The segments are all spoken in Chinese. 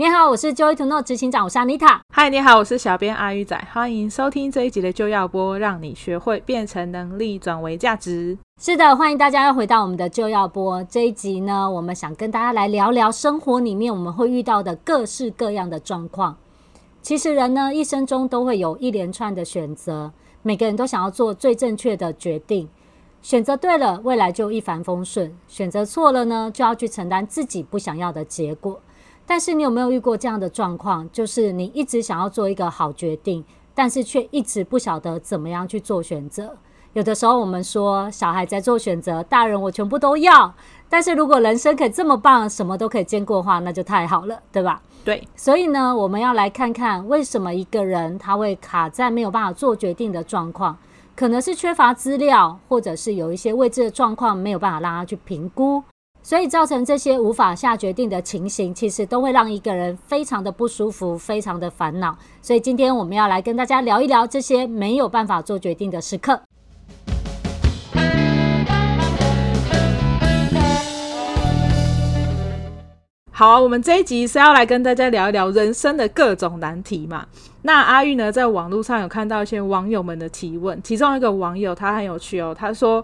你好，我是 Joy to Know 执行长，我是 Anita。嗨，你好，我是小编阿鱼仔，欢迎收听这一集的就要播，让你学会变成能力转为价值。是的，欢迎大家又回到我们的就要播这一集呢，我们想跟大家来聊聊生活里面我们会遇到的各式各样的状况。其实人呢，一生中都会有一连串的选择，每个人都想要做最正确的决定。选择对了，未来就一帆风顺；选择错了呢，就要去承担自己不想要的结果。但是你有没有遇过这样的状况？就是你一直想要做一个好决定，但是却一直不晓得怎么样去做选择。有的时候我们说小孩在做选择，大人我全部都要。但是如果人生可以这么棒，什么都可以兼顾的话，那就太好了，对吧？对。所以呢，我们要来看看为什么一个人他会卡在没有办法做决定的状况，可能是缺乏资料，或者是有一些未知的状况没有办法让他去评估。所以造成这些无法下决定的情形，其实都会让一个人非常的不舒服，非常的烦恼。所以今天我们要来跟大家聊一聊这些没有办法做决定的时刻。好啊，我们这一集是要来跟大家聊一聊人生的各种难题嘛。那阿玉呢，在网络上有看到一些网友们的提问，其中一个网友他很有趣哦，他说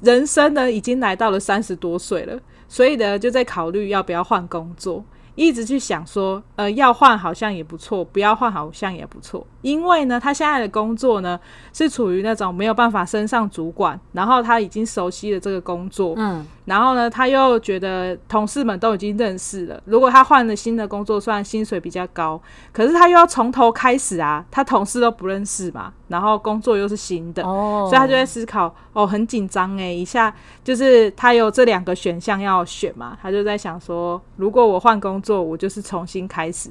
人生呢已经来到了三十多岁了。所以呢，就在考虑要不要换工作，一直去想说，呃，要换好像也不错，不要换好像也不错。因为呢，他现在的工作呢是处于那种没有办法升上主管，然后他已经熟悉了这个工作，嗯，然后呢，他又觉得同事们都已经认识了。如果他换了新的工作，虽然薪水比较高，可是他又要从头开始啊，他同事都不认识嘛，然后工作又是新的，哦，所以他就在思考，哦，很紧张诶，一下就是他有这两个选项要选嘛，他就在想说，如果我换工作，我就是重新开始，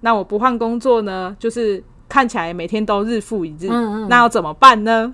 那我不换工作呢，就是。看起来每天都日复一日，嗯嗯，那要怎么办呢？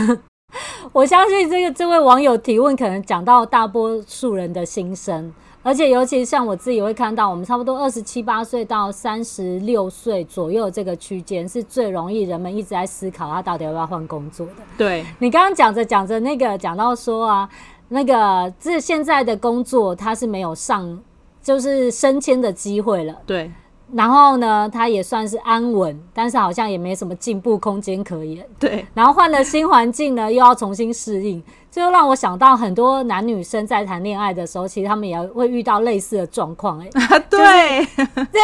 我相信这个这位网友提问可能讲到大多数人的心声，而且尤其像我自己会看到，我们差不多二十七八岁到三十六岁左右这个区间是最容易人们一直在思考他到底要不要换工作的。对，你刚刚讲着讲着那个讲到说啊，那个这现在的工作他是没有上就是升迁的机会了。对。然后呢，他也算是安稳，但是好像也没什么进步空间可言。对。然后换了新环境呢，又要重新适应，就让我想到很多男女生在谈恋爱的时候，其实他们也会遇到类似的状况。哎，啊，对，对，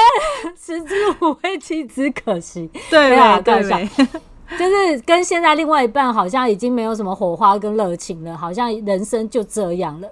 食之无味，弃之可惜。对啊，对，就是跟现在另外一半好像已经没有什么火花跟热情了，好像人生就这样了，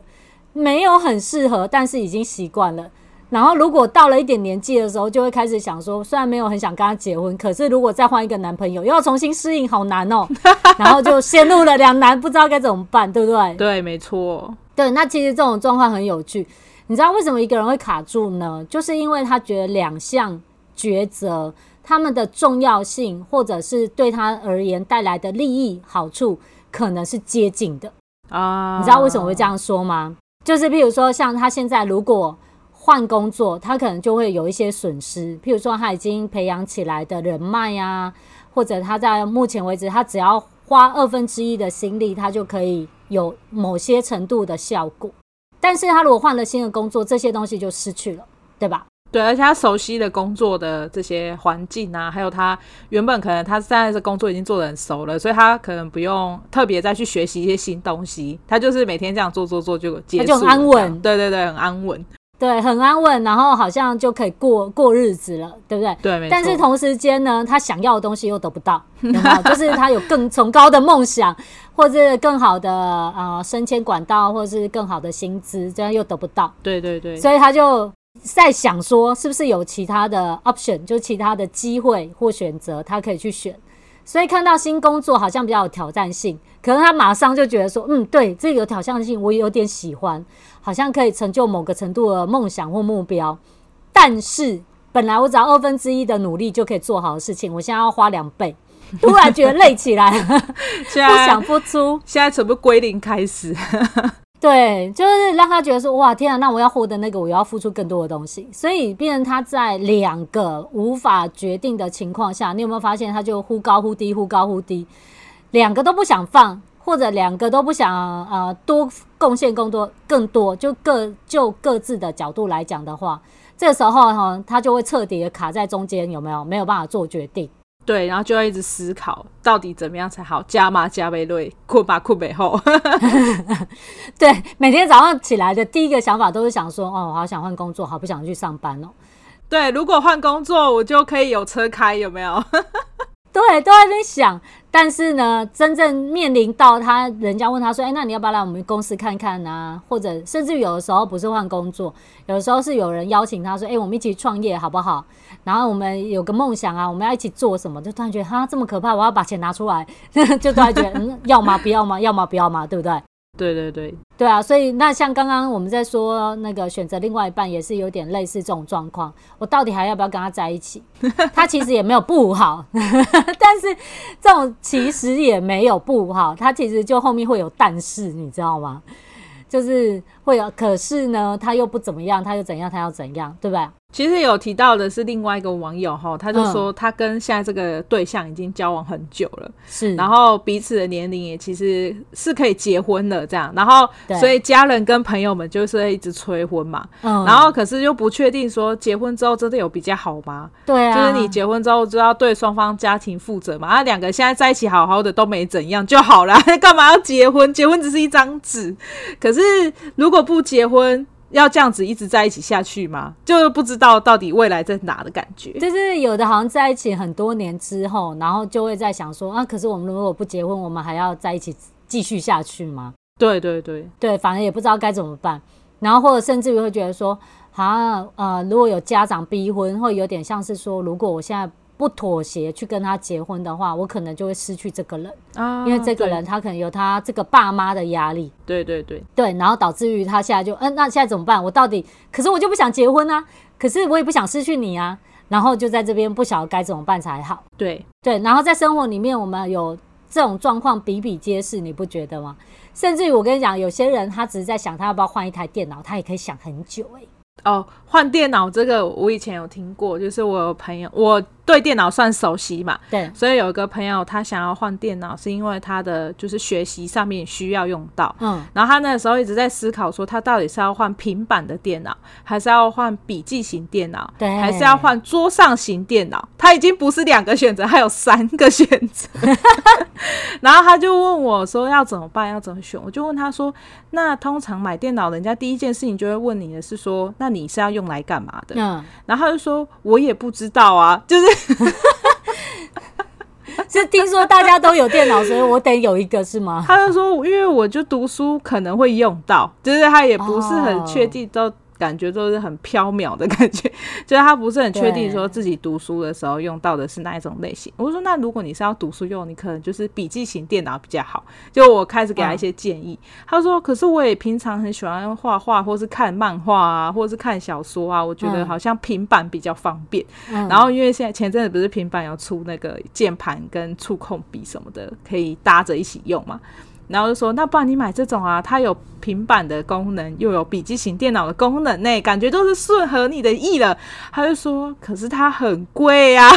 没有很适合，但是已经习惯了。然后，如果到了一点年纪的时候，就会开始想说，虽然没有很想跟他结婚，可是如果再换一个男朋友，又要重新适应，好难哦。然后就陷入了两难，不知道该怎么办，对不对？对，没错。对，那其实这种状况很有趣。你知道为什么一个人会卡住呢？就是因为他觉得两项抉择，他们的重要性，或者是对他而言带来的利益好处，可能是接近的啊。你知道为什么会这样说吗？就是譬如说，像他现在如果换工作，他可能就会有一些损失，譬如说他已经培养起来的人脉呀，或者他在目前为止，他只要花二分之一的心力，他就可以有某些程度的效果。但是他如果换了新的工作，这些东西就失去了，对吧？对，而且他熟悉的工作的这些环境啊，还有他原本可能他现在的工作已经做的很熟了，所以他可能不用特别再去学习一些新东西，他就是每天这样做做做就结束，他就很安稳。对对对，很安稳。对，很安稳，然后好像就可以过过日子了，对不对？对，但是同时间呢，他想要的东西又得不到，有没有？就是他有更崇高的梦想，或者更好的呃升迁管道，或者是更好的薪资，这样又得不到。对对对。所以他就在想说，是不是有其他的 option，就其他的机会或选择，他可以去选。所以看到新工作好像比较有挑战性，可能他马上就觉得说，嗯，对，这个有挑战性，我有点喜欢，好像可以成就某个程度的梦想或目标。但是本来我只要二分之一的努力就可以做好的事情，我现在要花两倍，突然觉得累起来，现在不想付出，现在全部归零开始。对，就是让他觉得说，哇，天啊，那我要获得那个，我要付出更多的东西，所以变成他在两个无法决定的情况下，你有没有发现，他就忽高忽低，忽高忽低，两个都不想放，或者两个都不想呃多贡献更多更多，就各就各自的角度来讲的话，这个时候哈，他就会彻底的卡在中间，有没有？没有办法做决定。对，然后就要一直思考，到底怎么样才好？加吗？加倍累，困吧？困背后。对，每天早上起来的第一个想法都是想说，哦，我好想换工作，好不想去上班哦。对，如果换工作，我就可以有车开，有没有？对，都在那想。但是呢，真正面临到他，人家问他说：“哎，那你要不要来我们公司看看呢？”或者甚至有的时候不是换工作，有的时候是有人邀请他说：“哎，我们一起创业好不好？”然后我们有个梦想啊，我们要一起做什么？就突然觉得哈，这么可怕，我要把钱拿出来，就突然觉得嗯，要吗？不要吗？要吗？不要吗？对不对？对对对，对啊，所以那像刚刚我们在说那个选择另外一半，也是有点类似这种状况。我到底还要不要跟他在一起？他其实也没有不好，但是这种其实也没有不好，他其实就后面会有但是，你知道吗？就是会有，可是呢，他又不怎么样，他又怎样，他要怎样，对吧？其实有提到的是另外一个网友哈，他就说他跟现在这个对象已经交往很久了，是，然后彼此的年龄也其实是可以结婚的这样，然后所以家人跟朋友们就是一直催婚嘛，嗯，然后可是又不确定说结婚之后真的有比较好吗？对啊，就是你结婚之后就要对双方家庭负责嘛，啊，两个现在在一起好好的都没怎样就好了，干嘛要结婚？结婚只是一张纸，可是如果不结婚。要这样子一直在一起下去吗？就是不知道到底未来在哪的感觉。就是有的好像在一起很多年之后，然后就会在想说啊，可是我们如果不结婚，我们还要在一起继续下去吗？对对对对，反正也不知道该怎么办。然后或者甚至于会觉得说，啊呃，如果有家长逼婚，会有点像是说，如果我现在。不妥协去跟他结婚的话，我可能就会失去这个人啊，因为这个人他可能有他这个爸妈的压力，对对对对，然后导致于他现在就嗯，那现在怎么办？我到底可是我就不想结婚啊，可是我也不想失去你啊，然后就在这边不晓得该怎么办才好。对对，然后在生活里面我们有这种状况比比皆是，你不觉得吗？甚至于我跟你讲，有些人他只是在想他要不要换一台电脑，他也可以想很久欸。哦，换电脑这个我以前有听过，就是我有朋友我。对电脑算熟悉嘛？对，所以有一个朋友他想要换电脑，是因为他的就是学习上面需要用到。嗯，然后他那个时候一直在思考说，他到底是要换平板的电脑，还是要换笔记型电脑，对，还是要换桌上型电脑？他已经不是两个选择，还有三个选择。然后他就问我说要怎么办，要怎么选？我就问他说，那通常买电脑，人家第一件事情就会问你的是说，那你是要用来干嘛的？嗯，然后他就说，我也不知道啊，就是。是听说大家都有电脑，所以我得有一个是吗？他就说，因为我就读书可能会用到，就是他也不是很确定都。感觉都是很飘渺的感觉，就是他不是很确定说自己读书的时候用到的是哪一种类型。我说，那如果你是要读书用，你可能就是笔记型电脑比较好。就我开始给他一些建议，他说：“可是我也平常很喜欢画画，或是看漫画啊，或是看小说啊，我觉得好像平板比较方便。然后因为现在前阵子不是平板有出那个键盘跟触控笔什么的，可以搭着一起用嘛。”然后就说，那不然你买这种啊，它有平板的功能，又有笔记型电脑的功能呢，感觉都是顺合你的意了。他就说，可是它很贵呀，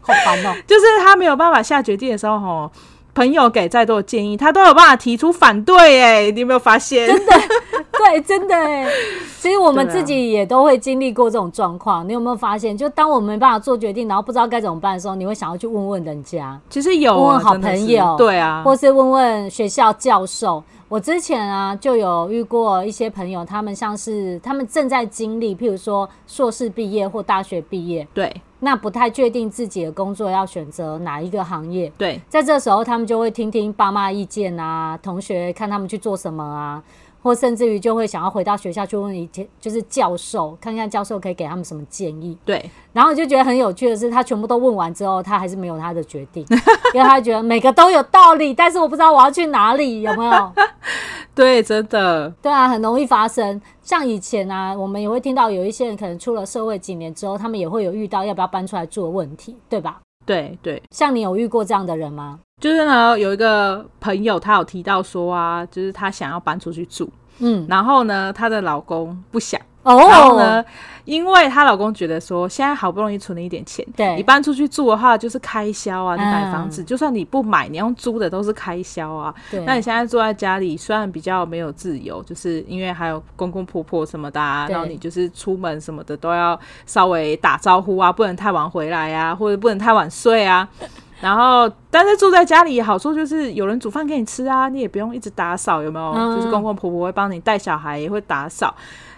好烦哦。就是他没有办法下决定的时候，吼。朋友给再多的建议，他都有办法提出反对。哎，你有没有发现？真的，对，真的。哎，其实我们自己也都会经历过这种状况。你有没有发现？就当我们没办法做决定，然后不知道该怎么办的时候，你会想要去问问人家。其实有啊，问问好朋友，对啊，或是问问学校教授。我之前啊，就有遇过一些朋友，他们像是他们正在经历，譬如说硕士毕业或大学毕业，对。那不太确定自己的工作要选择哪一个行业，对，在这时候他们就会听听爸妈意见啊，同学看他们去做什么啊，或甚至于就会想要回到学校去问一些，就是教授看看教授可以给他们什么建议，对。然后就觉得很有趣的是，他全部都问完之后，他还是没有他的决定，因为他觉得每个都有道理，但是我不知道我要去哪里，有没有？对，真的，对啊，很容易发生。像以前啊，我们也会听到有一些人可能出了社会几年之后，他们也会有遇到要不要搬出来住的问题，对吧？对对。像你有遇过这样的人吗？就是呢，有一个朋友，他有提到说啊，就是她想要搬出去住，嗯，然后呢，她的老公不想，哦，然后呢，因为她老公觉得说，现在好不容易存了一点钱，对，你搬出去住的话就是开销啊，你买房子，嗯、就算你不买，你用租的都是开销啊。对，那你现在住在家里，虽然比较没有自由，就是因为还有公公婆婆什么的啊，然后你就是出门什么的都要稍微打招呼啊，不能太晚回来啊，或者不能太晚睡啊。然后，但是住在家里好处就是有人煮饭给你吃啊，你也不用一直打扫，有没有？嗯、就是公公婆婆会帮你带小孩，也会打扫。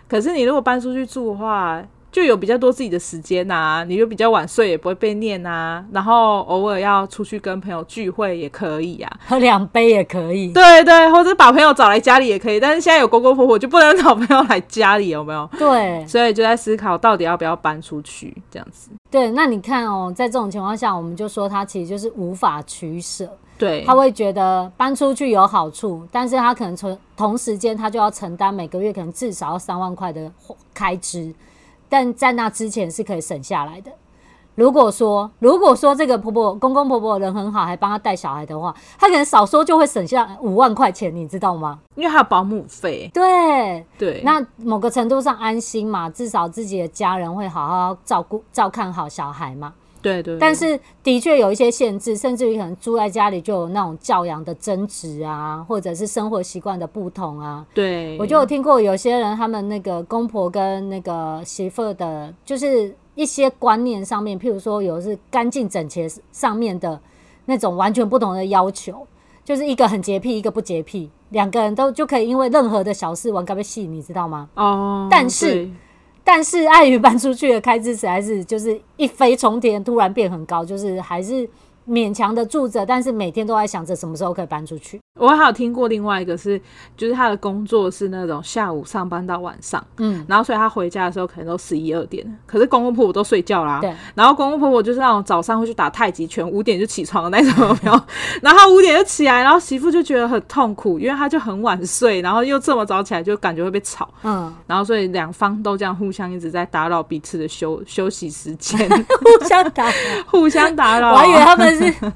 可是你如果搬出去住的话，就有比较多自己的时间呐、啊，你就比较晚睡，也不会被念呐、啊。然后偶尔要出去跟朋友聚会也可以啊，喝两杯也可以。对对，或者把朋友找来家里也可以。但是现在有公公婆婆，就不能找朋友来家里，有没有？对，所以就在思考到底要不要搬出去这样子。对，那你看哦，在这种情况下，我们就说他其实就是无法取舍。对，他会觉得搬出去有好处，但是他可能从同时间他就要承担每个月可能至少要三万块的开支。但在那之前是可以省下来的。如果说，如果说这个婆婆公公婆婆人很好，还帮他带小孩的话，他可能少说就会省下五万块钱，你知道吗？因为还有保姆费。对对，那某个程度上安心嘛，至少自己的家人会好好照顾、照看好小孩嘛。对，对对。但是的确有一些限制，甚至于可能住在家里就有那种教养的争执啊，或者是生活习惯的不同啊。对，我就有听过有些人他们那个公婆跟那个媳妇的，就是。一些观念上面，譬如说有的是干净整洁上面的那种完全不同的要求，就是一个很洁癖，一个不洁癖，两个人都就可以因为任何的小事玩个戏，你知道吗？哦，但是但是碍于搬出去的开支实在是就是一飞冲天，突然变很高，就是还是勉强的住着，但是每天都在想着什么时候可以搬出去。我还有听过另外一个是，就是他的工作是那种下午上班到晚上，嗯，然后所以他回家的时候可能都十一二点，可是公公婆婆都睡觉啦，对，然后公公婆婆就是那种早上会去打太极拳，五点就起床的那种？然后他五点就起来，然后媳妇就觉得很痛苦，因为他就很晚睡，然后又这么早起来，就感觉会被吵，嗯，然后所以两方都这样互相一直在打扰彼此的休休息时间，互相打，互相打扰，我还以为他们是，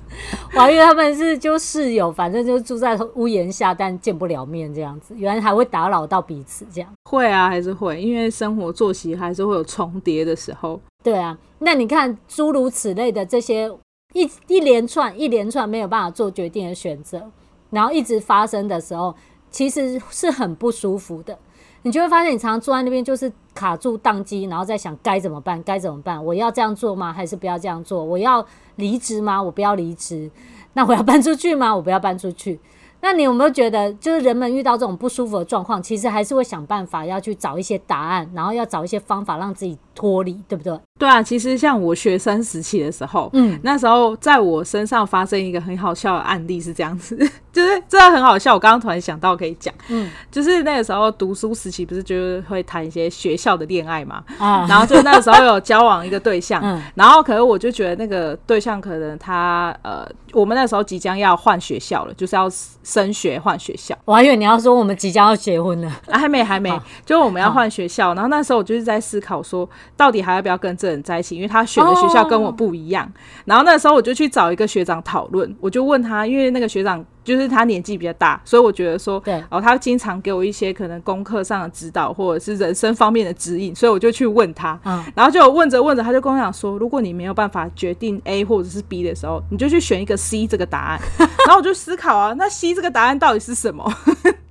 我还以为他们是就室友，反正就住在。在屋檐下，但见不了面，这样子，原来还会打扰到彼此，这样会啊，还是会，因为生活作息还是会有重叠的时候。对啊，那你看诸如此类的这些一一连串一连串没有办法做决定的选择，然后一直发生的时候，其实是很不舒服的。你就会发现，你常常坐在那边就是卡住宕机，然后在想该怎么办？该怎么办？我要这样做吗？还是不要这样做？我要离职吗？我不要离职？那我要搬出去吗？我不要搬出去？那你有没有觉得，就是人们遇到这种不舒服的状况，其实还是会想办法要去找一些答案，然后要找一些方法让自己脱离，对不对？对啊，其实像我学生时期的时候，嗯，那时候在我身上发生一个很好笑的案例是这样子，就是真的很好笑。我刚刚突然想到可以讲，嗯，就是那个时候读书时期不是就是会谈一些学校的恋爱嘛，啊，然后就那个时候有交往一个对象，嗯，然后可是我就觉得那个对象可能他呃，我们那时候即将要换学校了，就是要升学换学校。我还以为你要说我们即将要结婚了，啊，还没还没，啊，就我们要换学校，然后那时候我就是在思考说，到底还要不要跟这人在一起？因为他选的学校跟我不一样。然后那时候我就去找一个学长讨论，我就问他，因为那个学长就是他年纪比较大，所以我觉得说，对，哦，他经常给我一些可能功课上的指导，或者是人生方面的指引，所以我就去问他。嗯，然后就问着问着，他就跟我讲说，如果你没有办法决定 A 或者是 B 的时候，你就去选一个 C 这个答案。然后我就思考啊，那 C 这个答案到底是什么？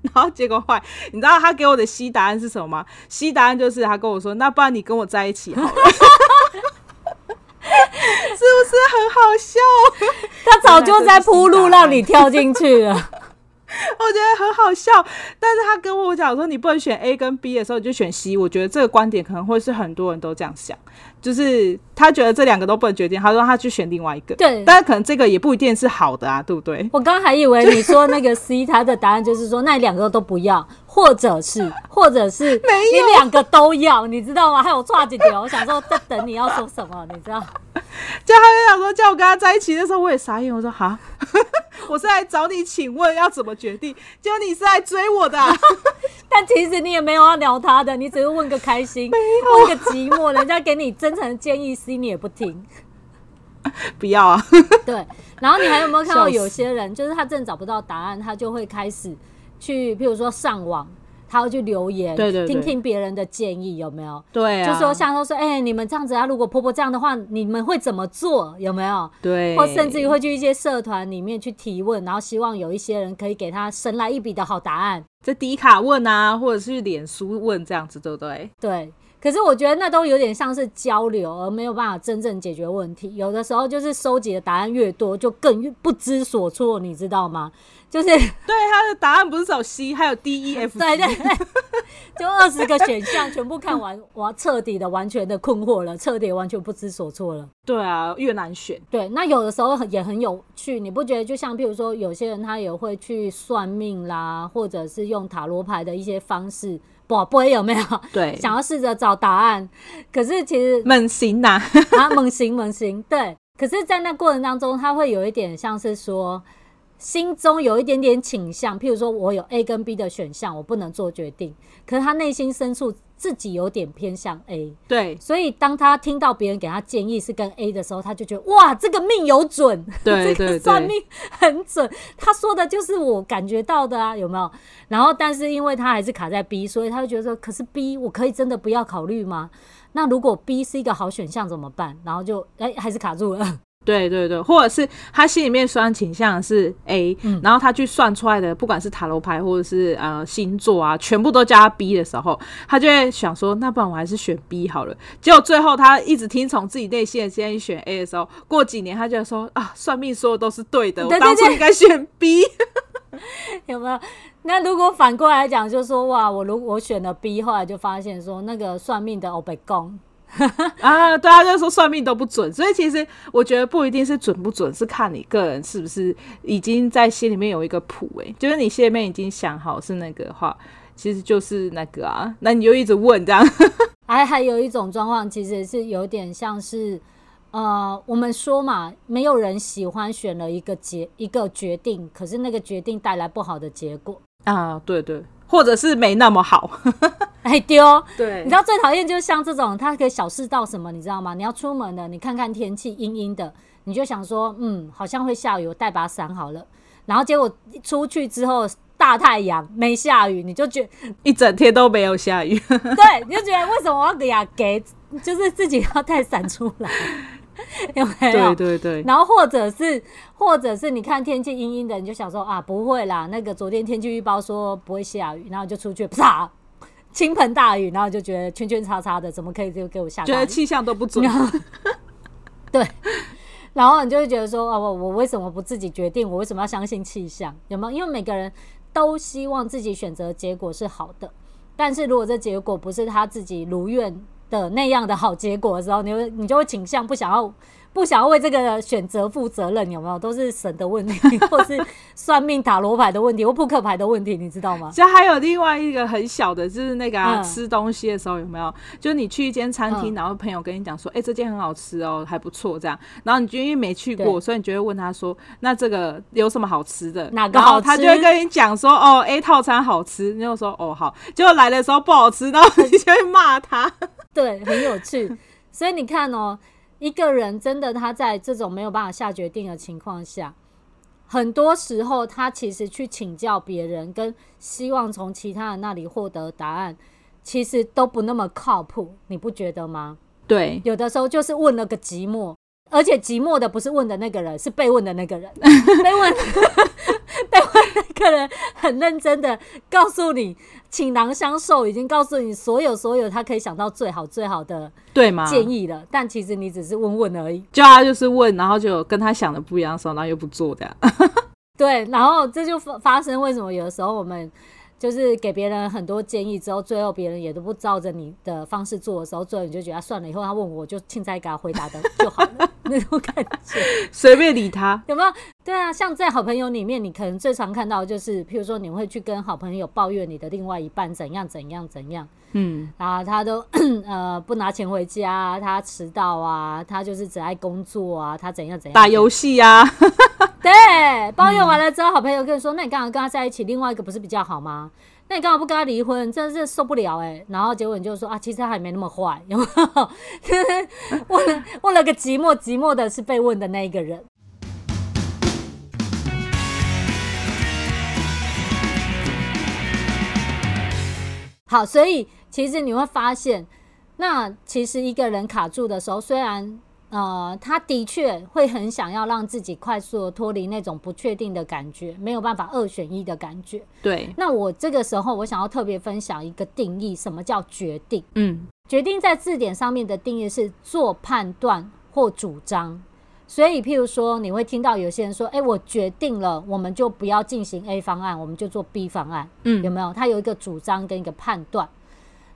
然后结果坏，你知道他给我的 C 答案是什么吗？C 答案就是他跟我说，那不然你跟我在一起好了。是不是很好笑？他早就在铺路让你跳进去了，我觉得很好笑。但是他跟我讲说，你不能选 A 跟 B 的时候，你就选 C。我觉得这个观点可能会是很多人都这样想。就是他觉得这两个都不能决定，他说他去选另外一个。对，但是可能这个也不一定是好的啊，对不对？我刚刚还以为你说那个 C，他的答案就是说，那两个都不要，或者是，或者是你两个都要，你知道吗？还有差几点，我想说在等你要说什么，你知道？就他就想说叫我跟他在一起的时候，我也傻眼，我说哈，我是来找你请问要怎么决定，结果你是来追我的啊。但其实你也没有要聊他的，你只是问个开心，问个寂寞，人家给你真诚的建议，C 你也不听，不要啊。对，然后你还有没有看到有些人，就是他真的找不到答案，他就会开始去，譬如说上网他会去留言，对对对，听听别人的建议有没有？对啊，就说像说说，哎、欸，你们这样子啊，如果婆婆这样的话，你们会怎么做？有没有？对，或甚至于会去一些社团里面去提问，然后希望有一些人可以给他神来一笔的好答案。在迪卡问啊，或者是脸书问这样子，对不对？对。可是我觉得那都有点像是交流，而没有办法真正解决问题。有的时候就是收集的答案越多，就更越不知所措，你知道吗？就是对他的答案不是只有 C，还有 D、E、F。对对对，就二十个选项全部看完，我彻底的完全的困惑了，彻底完全不知所措了。对啊，越难选。对，那有的时候也很有趣，你不觉得？就像譬如说，有些人他也会去算命啦，或者是用塔罗牌的一些方式。不，不会有没有？对，想要试着找答案，可是其实猛行呐，啊，猛行猛行，对。可是，在那过程当中，他会有一点像是说，心中有一点点倾向，譬如说我有 A 跟 B 的选项，我不能做决定，可是他内心深处。自己有点偏向 A，对，所以当他听到别人给他建议是跟 A 的时候，他就觉得哇，这个命有准，对，这个算命很准，他说的就是我感觉到的啊，有没有？然后，但是因为他还是卡在 B，所以他就觉得说，可是 B 我可以真的不要考虑吗？那如果 B 是一个好选项怎么办？然后就哎，还是卡住了。对对对，或者是他心里面虽然倾向是 A，、嗯、然后他去算出来的，不管是塔罗牌或者是呃星座啊，全部都加 B 的时候，他就会想说，那不然我还是选 B 好了。结果最后他一直听从自己内心的建议选 A 的时候，过几年他就说啊，算命说的都是对的，我当初应该选 B，有没有？那如果反过来讲，就说哇，我如果我选了 B，后来就发现说那个算命的欧北贡。啊，对啊，就是说算命都不准，所以其实我觉得不一定是准不准，是看你个人是不是已经在心里面有一个谱，哎，就是你心里面已经想好是那个的话，其实就是那个啊，那你就一直问这样。还还有一种状况，其实是有点像是，呃，我们说嘛，没有人喜欢选了一个结一个决定，可是那个决定带来不好的结果啊，对对。或者是没那么好，哎丢，对，你知道最讨厌就是像这种，他可以小事到什么，你知道吗？你要出门了，你看看天气阴阴的，你就想说，嗯，好像会下雨，我带把伞好了。然后结果出去之后大太阳没下雨，你就觉得一整天都没有下雨，对，你就觉得为什么我要给呀给，就是自己要带伞出来。有没有？对对对。然后或者是，或者是你看天气阴阴的，你就想说啊，不会啦。那个昨天天气预报说不会下雨，然后就出去，啪，倾盆大雨，然后就觉得圈圈叉叉的，怎么可以就给我下？觉得气象都不准。对。然后你就会觉得说，哦，我我为什么不自己决定？我为什么要相信气象？有没有？因为每个人都希望自己选择结果是好的，但是如果这结果不是他自己如愿。的那样的好结果的时候，你会你就会倾向不想要。不想要为这个选择负责任，有没有？都是神的问题，或是算命塔罗牌的问题，或扑克牌的问题，你知道吗？其实还有另外一个很小的，就是那个、啊嗯、吃东西的时候有没有？就是你去一间餐厅，然后朋友跟你讲说：“哎、这间很好吃哦，还不错。”这样，然后你就因为没去过，所以你就会问他说：“那这个有什么好吃的？哪个好吃？”他就会跟你讲说：“哦，A 套餐好吃。”你就说：“哦，好。”结果来的时候不好吃，然后 你就会骂他。对，很有趣。所以你看哦。一个人真的他在这种没有办法下决定的情况下，很多时候他其实去请教别人，跟希望从其他人那里获得答案，其实都不那么靠谱，你不觉得吗？对，有的时候就是问了个寂寞，而且寂寞的不是问的那个人，是被问的那个人，被问。被问那个人很认真的告诉你，倾囊相授，已经告诉你所有所有他可以想到最好最好的对吗建议了，但其实你只是问问而已。叫他就是问，然后就跟他想的不一样的时候，然后又不做的。对，然后这就发发生为什么有的时候我们。就是给别人很多建议之后，最后别人也都不照着你的方式做的时候，最后你就觉得算了，以后他问我就现在给他回答的就好了，那种感觉，随便理他有没有？对啊，像在好朋友里面，你可能最常看到就是，譬如说你会去跟好朋友抱怨你的另外一半怎样怎样怎样，嗯，然后他都 呃不拿钱回家，他迟到啊，他就是只爱工作啊，他怎样怎样打游戏啊。对，抱怨完了之后，好朋友跟你说：“那你干嘛跟他在一起？另外一个不是比较好吗？那你干嘛不跟他离婚？真的是受不了哎、欸！”然后结果你就说：“啊，其实他还没那么坏，有没有？问了问了个寂寞，寂寞的是被问的那一个人。”好，所以其实你会发现，那其实一个人卡住的时候，虽然呃，他的确会很想要让自己快速的脱离那种不确定的感觉，没有办法二选一的感觉。对。那我这个时候，我想要特别分享一个定义，什么叫决定？嗯，决定在字典上面的定义是做判断或主张。所以，譬如说，你会听到有些人说：“哎，我决定了，我们就不要进行 A 方案，我们就做 B 方案。”嗯，有没有？他有一个主张跟一个判断。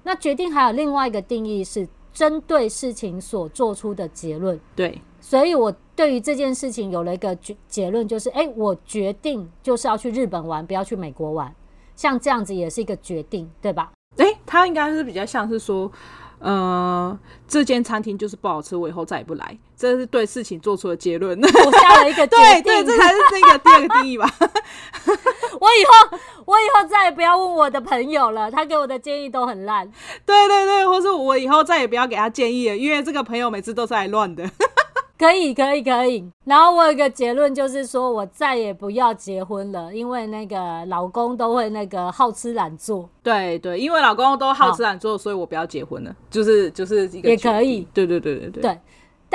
那决定还有另外一个定义是。针对事情所做出的结论，对，所以我对于这件事情有了一个结结论，就是，哎，我决定就是要去日本玩，不要去美国玩，像这样子也是一个决定，对吧？哎，他应该是比较像是说。呃，这间餐厅就是不好吃，我以后再也不来。这是对事情做出的结论。我下了一个决定，对对，这才是这个第二个定义吧。我以后，我以后再也不要问我的朋友了，他给我的建议都很烂。对对对，或是我以后再也不要给他建议了，因为这个朋友每次都是来乱的。可以，可以，可以。然后我有一个结论，就是说我再也不要结婚了，因为那个老公都会那个好吃懒做。对对，因为老公都好吃懒做，所以我不要结婚了。就是就是一个也可以。对对对对对。对。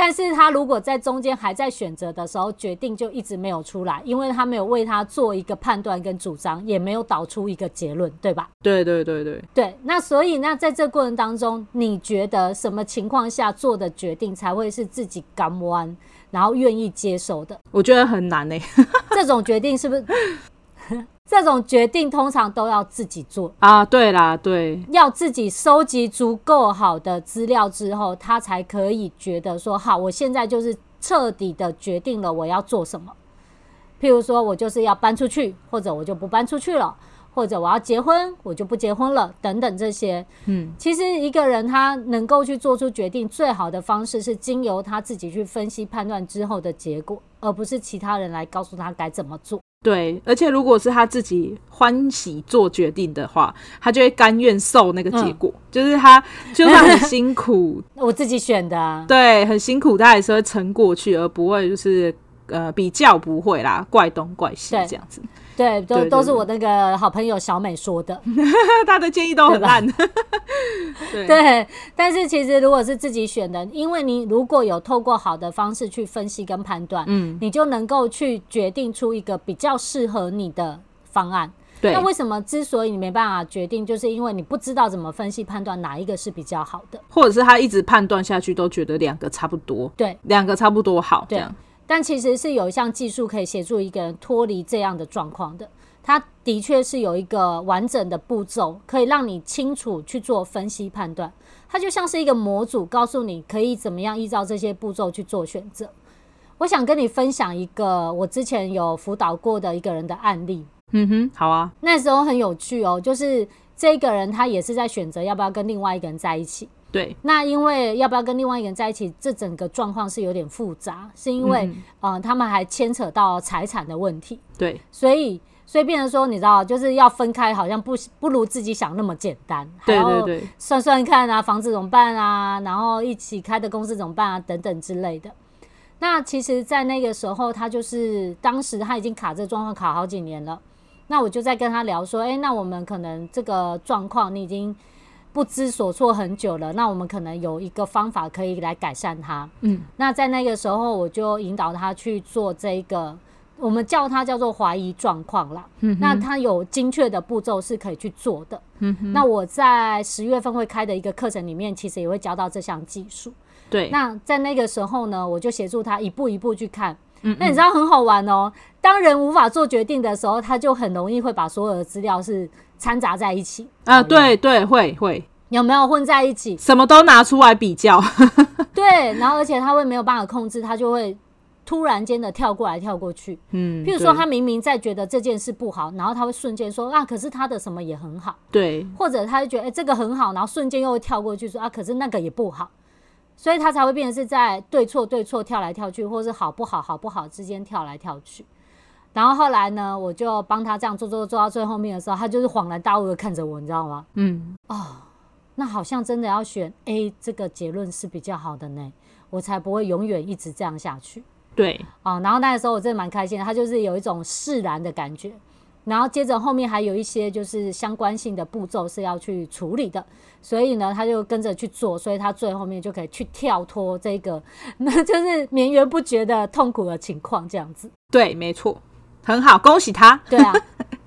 但是他如果在中间还在选择的时候，决定就一直没有出来，因为他没有为他做一个判断跟主张，也没有导出一个结论，对吧？对对对对对。那所以那在这过程当中，你觉得什么情况下做的决定才会是自己敢弯，然后愿意接受的？我觉得很难呢、欸。这种决定是不是？这种决定通常都要自己做啊，对啦，对，要自己收集足够好的资料之后，他才可以觉得说，好，我现在就是彻底的决定了我要做什么。譬如说，我就是要搬出去，或者我就不搬出去了，或者我要结婚，我就不结婚了，等等这些。嗯，其实一个人他能够去做出决定，最好的方式是经由他自己去分析判断之后的结果，而不是其他人来告诉他该怎么做。对，而且如果是他自己欢喜做决定的话，他就会甘愿受那个结果。嗯、就是他就算很辛苦，我自己选的、啊，对，很辛苦，他也是会撑过去，而不会就是呃比较不会啦，怪东怪西这样子。对，都都是我那个好朋友小美说的，她的建议都很烂。对，对，但是其实如果是自己选的，因为你如果有透过好的方式去分析跟判断，嗯，你就能够去决定出一个比较适合你的方案。对，那为什么之所以你没办法决定，就是因为你不知道怎么分析判断哪一个是比较好的，或者是他一直判断下去都觉得两个差不多，对，两个差不多好，这样。但其实是有一项技术可以协助一个人脱离这样的状况的。它的确是有一个完整的步骤，可以让你清楚去做分析判断。它就像是一个模组，告诉你可以怎么样依照这些步骤去做选择。我想跟你分享一个我之前有辅导过的一个人的案例。嗯哼，好啊。那时候很有趣哦，就是这个人他也是在选择要不要跟另外一个人在一起。对，那因为要不要跟另外一个人在一起，这整个状况是有点复杂，是因为嗯、呃，他们还牵扯到财产的问题。对，所以所以变成说，你知道，就是要分开，好像不不如自己想那么简单。对对对，算算看啊，房子怎么办啊？然后一起开的公司怎么办啊？等等之类的。那其实，在那个时候，他就是当时他已经卡这状况卡好几年了。那我就在跟他聊说，哎，那我们可能这个状况你已经。不知所措很久了，那我们可能有一个方法可以来改善它。嗯，那在那个时候，我就引导他去做这个，我们叫它叫做怀疑状况啦。嗯，那他有精确的步骤是可以去做的。嗯，那我在十月份会开的一个课程里面，其实也会教到这项技术。对，那在那个时候呢，我就协助他一步一步去看。嗯，那你知道很好玩哦。当人无法做决定的时候，他就很容易会把所有的资料是。掺杂在一起啊，对对，会会有没有混在一起？什么都拿出来比较，对，然后而且他会没有办法控制，他就会突然间的跳过来跳过去，嗯，譬如说他明明在觉得这件事不好，然后他会瞬间说啊，可是他的什么也很好，对，或者他就觉得哎、欸、这个很好，然后瞬间又会跳过去说啊，可是那个也不好，所以他才会变成是在对错对错跳来跳去，或是好不好好不好之间跳来跳去。然后后来呢，我就帮他这样做做做到最后面的时候，他就是恍然大悟的看着我，你知道吗？嗯，哦，那好像真的要选 A 这个结论是比较好的呢，我才不会永远一直这样下去。对，啊，然后那个时候我真的蛮开心的，他就是有一种释然的感觉。然后接着后面还有一些就是相关性的步骤是要去处理的，所以呢，他就跟着去做，所以他最后面就可以去跳脱这个，那就是绵延不绝的痛苦的情况，这样子。对，没错，很好，恭喜他。对啊，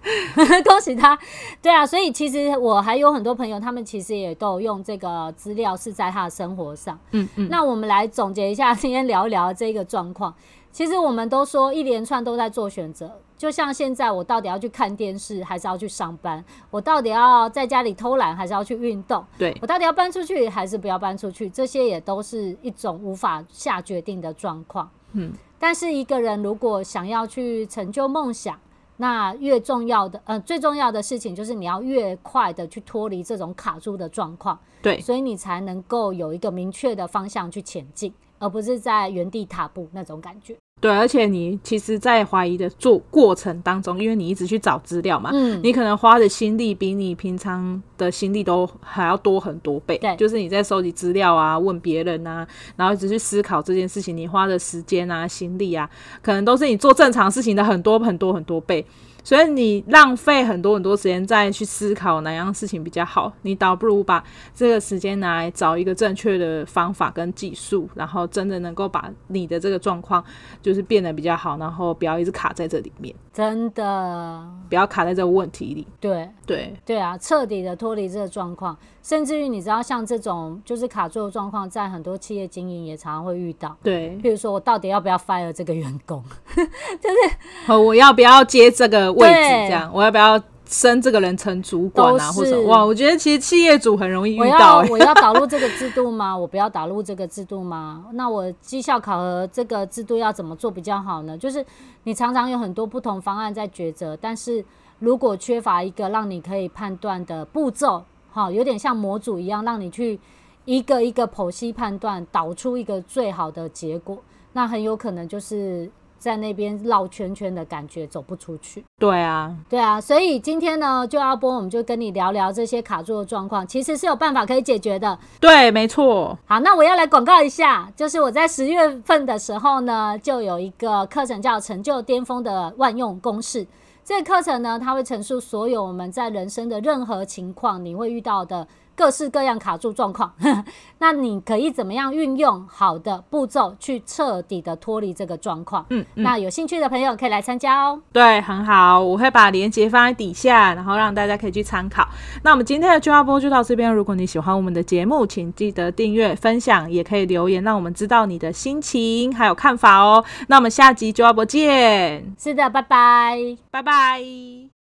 恭喜他。对啊，所以其实我还有很多朋友，他们其实也都有用这个资料是在他的生活上。嗯嗯。那我们来总结一下，今天聊一聊这个状况。其实我们都说一连串都在做选择，就像现在我到底要去看电视还是要去上班？我到底要在家里偷懒还是要去运动？对，我到底要搬出去还是不要搬出去？这些也都是一种无法下决定的状况。嗯，但是一个人如果想要去成就梦想，那越重要的，呃，最重要的事情就是你要越快的去脱离这种卡住的状况。对，所以你才能够有一个明确的方向去前进。而不是在原地踏步那种感觉。对，而且你其实，在怀疑的做过程当中，因为你一直去找资料嘛，嗯，你可能花的心力比你平常的心力都还要多很多倍。对，就是你在收集资料啊，问别人啊，然后一直去思考这件事情，你花的时间啊、心力啊，可能都是你做正常事情的很多很多很多倍。所以你浪费很多很多时间再去思考哪样事情比较好，你倒不如把这个时间拿来找一个正确的方法跟技术，然后真的能够把你的这个状况就是变得比较好，然后不要一直卡在这里面。真的，不要卡在这个问题里。对对对啊，彻底的脱离这个状况，甚至于你知道，像这种就是卡住的状况，在很多企业经营也常常会遇到。对，比如说我到底要不要 fire 这个员工，就是我要不要接这个位置，这样我要不要升这个人成主管啊，或者哇，我觉得其实企业主很容易遇到、欸。我要我要导入这个制度吗？我不要导入这个制度吗？那我绩效考核这个制度要怎么做比较好呢？就是。你常常有很多不同方案在抉择，但是如果缺乏一个让你可以判断的步骤，哈，有点像模组一样，让你去一个一个剖析判断，导出一个最好的结果，那很有可能就是。在那边绕圈圈的感觉，走不出去。对啊，对啊，所以今天呢，就阿波，我们就跟你聊聊这些卡住的状况，其实是有办法可以解决的。对，没错。好，那我要来广告一下，就是我在十月份的时候呢，就有一个课程叫《成就巅峰的万用公式》。这个课程呢，它会陈述所有我们在人生的任何情况，你会遇到的。各式各样卡住状况，那你可以怎么样运用好的步骤去彻底的脱离这个状况？嗯，嗯，那有兴趣的朋友可以来参加哦。对，很好，我会把链接放在底下，然后让大家可以去参考。那我们今天的就要播就到这边。如果你喜欢我们的节目，请记得订阅、分享，也可以留言，让我们知道你的心情还有看法哦。那我们下集就要播见。是的，拜拜，拜拜。